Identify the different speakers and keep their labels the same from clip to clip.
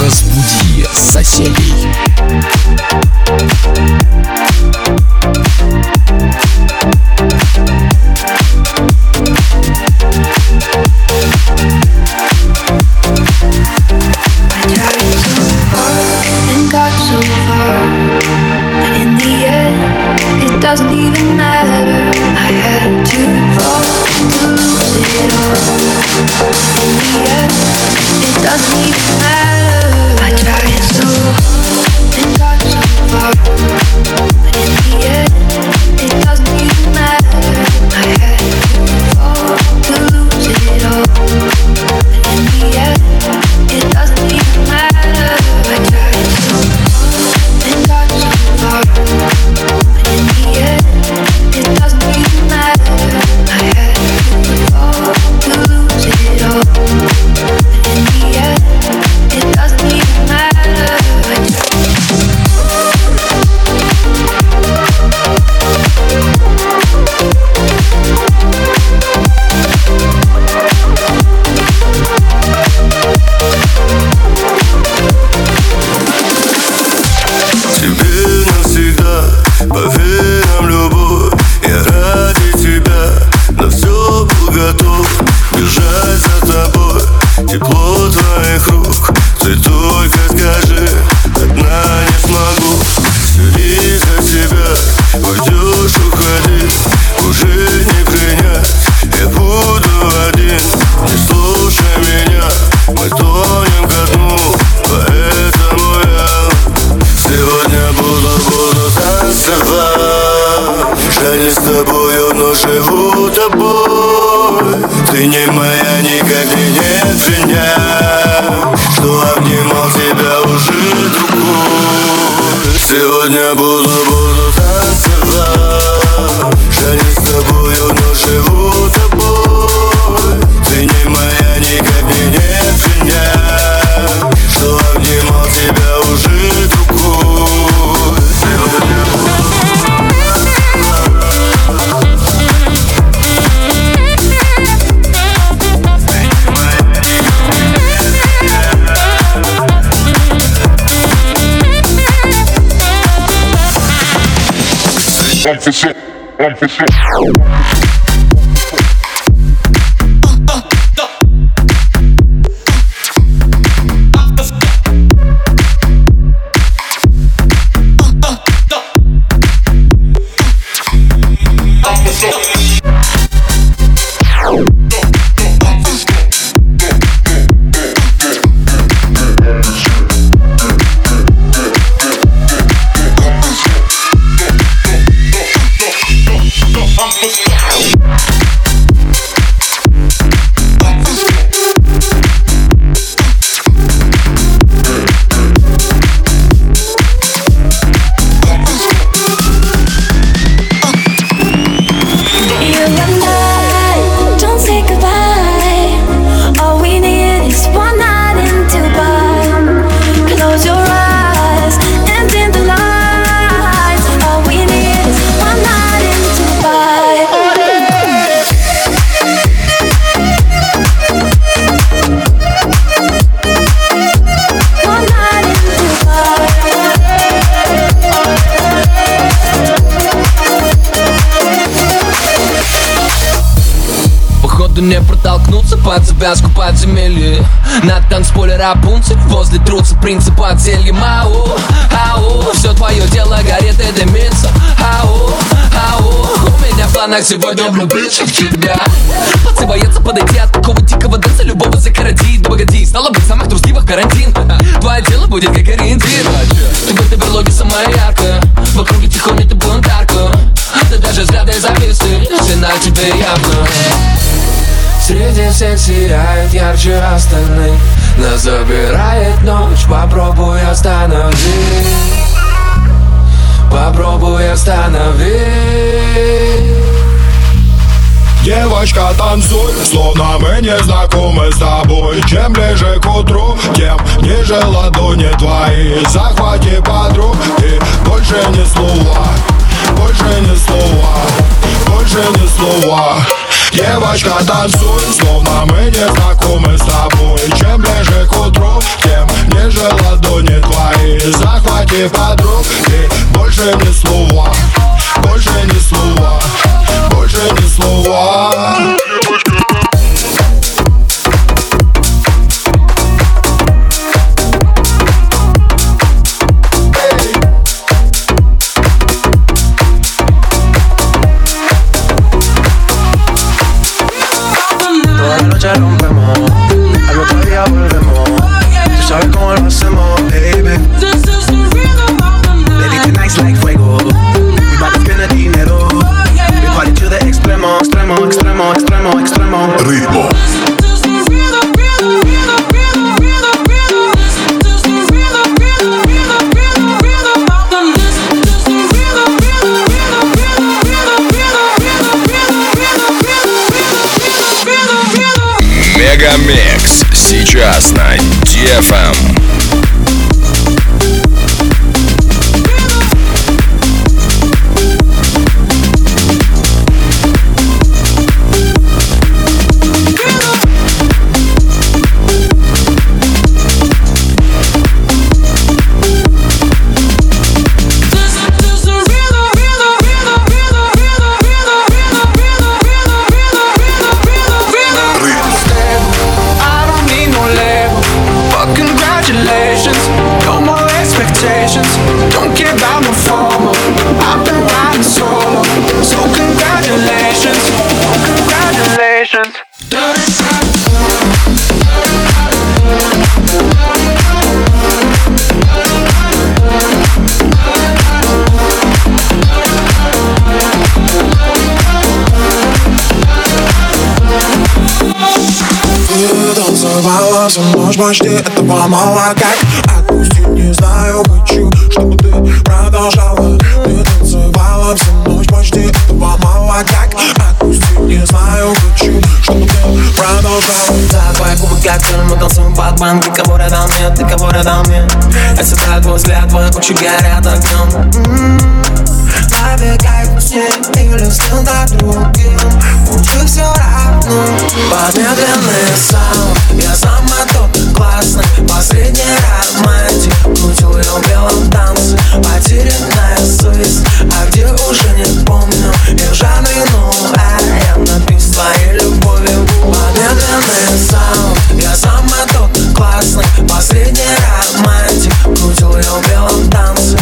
Speaker 1: Разбуди соседей.
Speaker 2: Сегодня буду, буду танцевать.
Speaker 3: One for shit. One
Speaker 4: for shit. под завязку подземелье На танцполе Рапунцель Возле трутся принцип от зелья Мау, ау Все твое дело горит и дымится Ау, ау У меня в планах сегодня влюбиться в тебя. Пацан боится подойти от такого дикого дэнса Любого закоротит, погоди Стало быть, самых трусливых карантин. Твое дело будет как ориентир. Ты в этой берлоге самая яркая В округе тихонько ты бунтарка. Ты даже взгляды зависли Все тебе явно. Среди всех сияет ярче остальных. Нас забирает ночь, попробуй остановить Попробуй остановить
Speaker 5: Девочка, танцуй, словно мы не знакомы с тобой. Чем ближе к утру, тем ниже ладони твои. Захвати подруг и больше ни слова Больше ни слова, больше ни слова Девочка, танцуй, словно мы не знакомы с тобой. Чем ближе к утру, тем ниже ладони твои. Захвати подруг и больше ни слова Больше ни слова, больше ни слова
Speaker 1: Сейчас на DFM.
Speaker 6: Ночь почти этого мало как Отпустить не знаю хочу, чтобы ты продолжала. Ты танцевала всю ночь почти. Этого мало как Отпустить не знаю хочу, чтобы ты продолжала.
Speaker 7: Да, твои губы как цель, мы танцуем под банк кого рядом нет, ты кого рядом нет Я всегда твой взгляд, твои очи горят огнем Сне или с кем-то другим Лучше все равно Под медленный саунд Я сама тот классный. Последний романтик Крутил ее в белом танце. Потерянная совесть А где уже не помню. И в жанре нуар Я напис твоей любовью. Под медленный саунд Я сама тот классный. Последний романтик Крутил ее в белом танце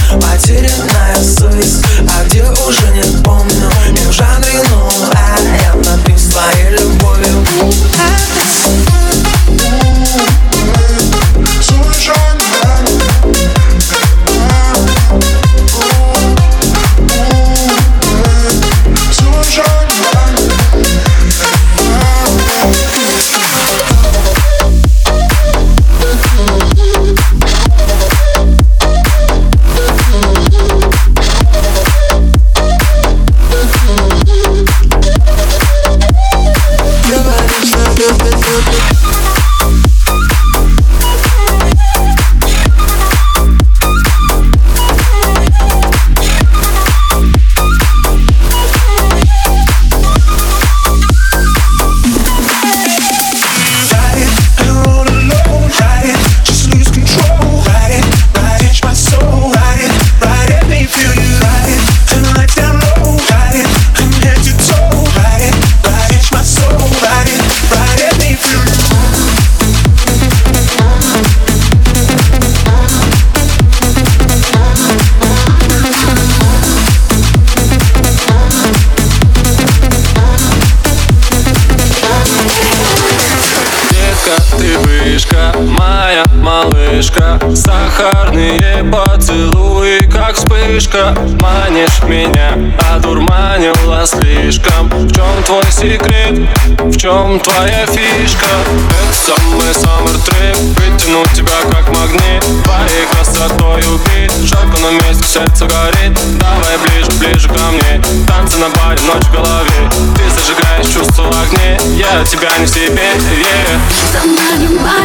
Speaker 8: Малышка Сахарные поцелуи, как вспышка. Манишь меня, одурманила слишком. В чем твой секрет, в чем твоя фишка? Это самый саммер трип Притянуть тебя как магнит. Твоей красотой убить. Жарко на месте, сердце горит. Давай ближе, ближе ко мне. Танцы на баре, ночь в голове. Ты зажигаешь чувства в огне. Я тебя не в себе, yeah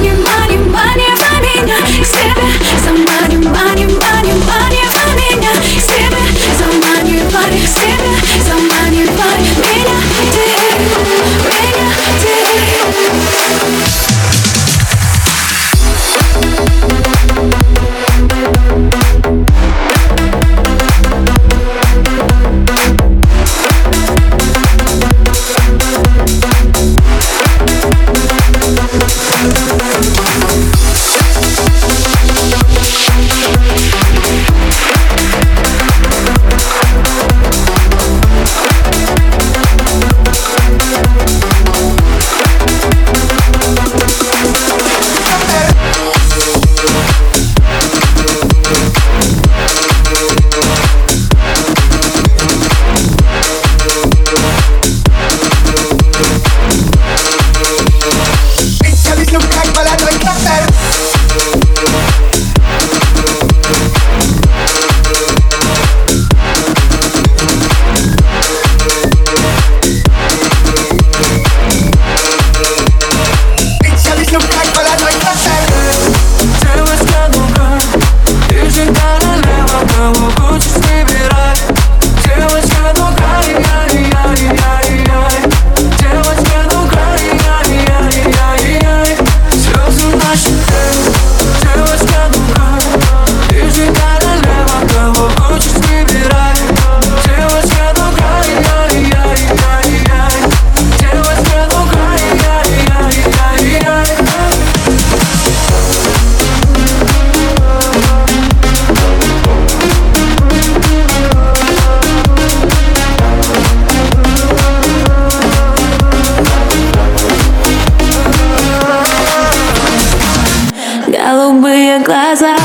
Speaker 9: глаза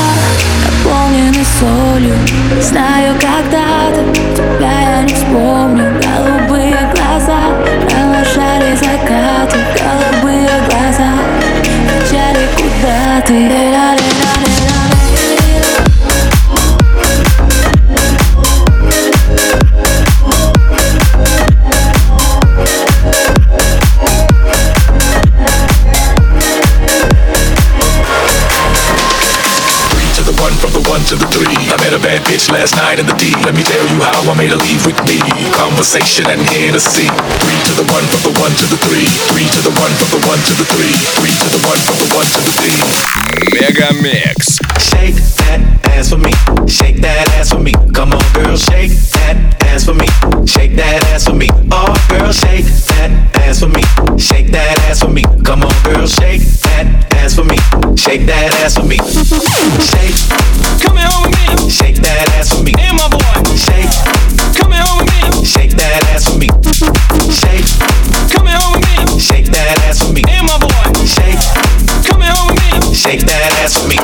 Speaker 9: наполнены солью. Знаю, когда-то
Speaker 10: last night in the D. Let me tell you how I made her leave with me. Conversation and Hennessy. Three to the one, from the one to the three. Three to the one, from the one to the three. Three to the one, from the one to the three.
Speaker 11: Mega Mix.
Speaker 12: Shake that ass for me. Shake that ass for me. Come on, girl, shake that ass for me. Shake that ass for me. Oh, girl, shake that ass for me. Shake that ass for me. Come on, girl, shake that ass for me. Shake that ass for me. Shake.
Speaker 8: Come here home with me.
Speaker 12: Shake that ass for me.
Speaker 8: And my boy.
Speaker 12: Shake.
Speaker 8: Come here home with me.
Speaker 12: Shake that ass for me. Shake.
Speaker 8: Come here home with me.
Speaker 12: Shake that ass for me.
Speaker 8: And my boy.
Speaker 12: Shake.
Speaker 8: Come here home with me.
Speaker 12: Shake that ass for me.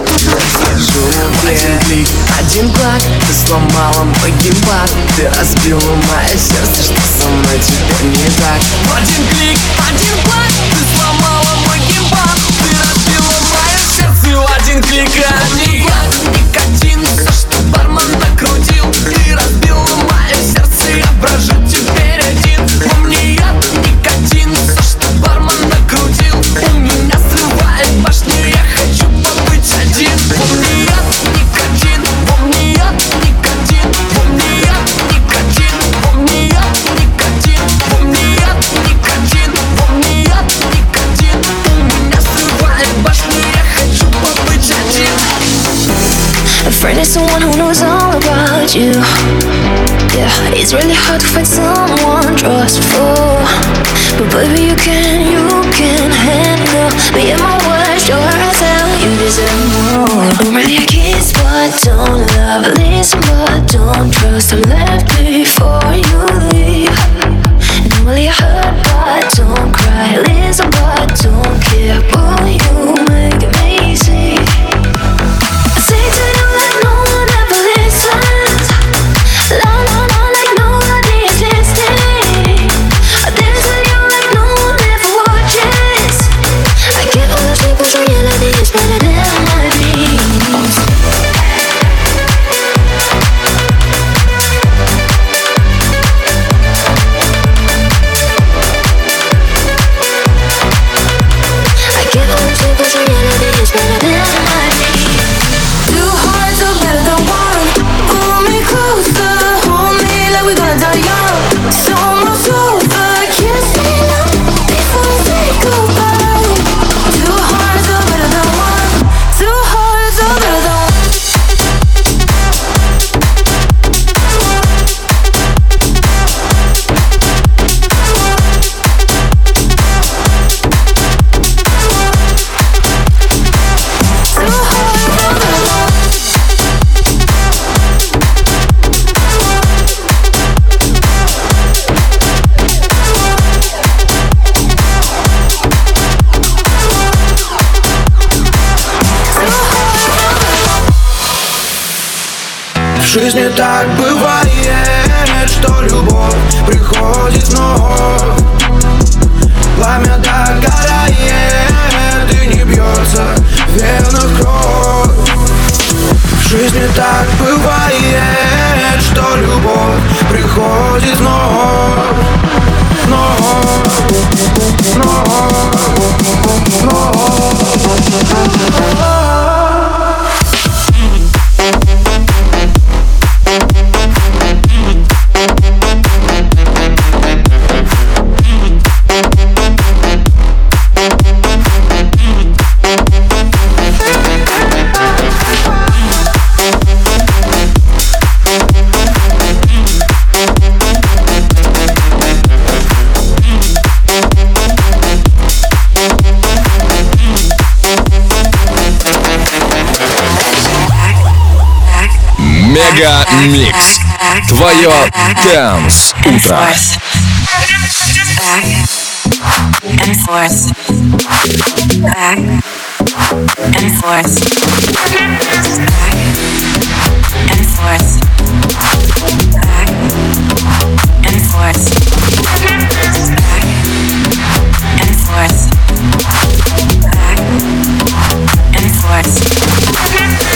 Speaker 13: Один клик, один клак Ты сломала мой геймпад Ты разбила мое сердце Что со мной теперь не так
Speaker 4: Один клик, один клак Ты сломала Один клак, никотин Все, что бармен накрутил Ты разбила мое сердце Я теперь один. Во мне яд, никотин
Speaker 9: you. Yeah, it's really hard to find someone trustful. But baby, you can, you can handle me and my words. Sure, I tell you deserve more. I'm really a kiss, but don't love. Listen, but don't trust. I'm left before you leave. Normally I hurt, but don't cry.
Speaker 14: Жизни так бывает, что любовь приходит вновь. Пламя догорает и не бьется в венах кровь. В жизни так бывает, что любовь приходит вновь. Вновь, вновь,
Speaker 11: Микс. Твое Дэнс Утро.
Speaker 9: and forth. Back and forth. Back and forth. Back and forth. Back and forth. Back and forth.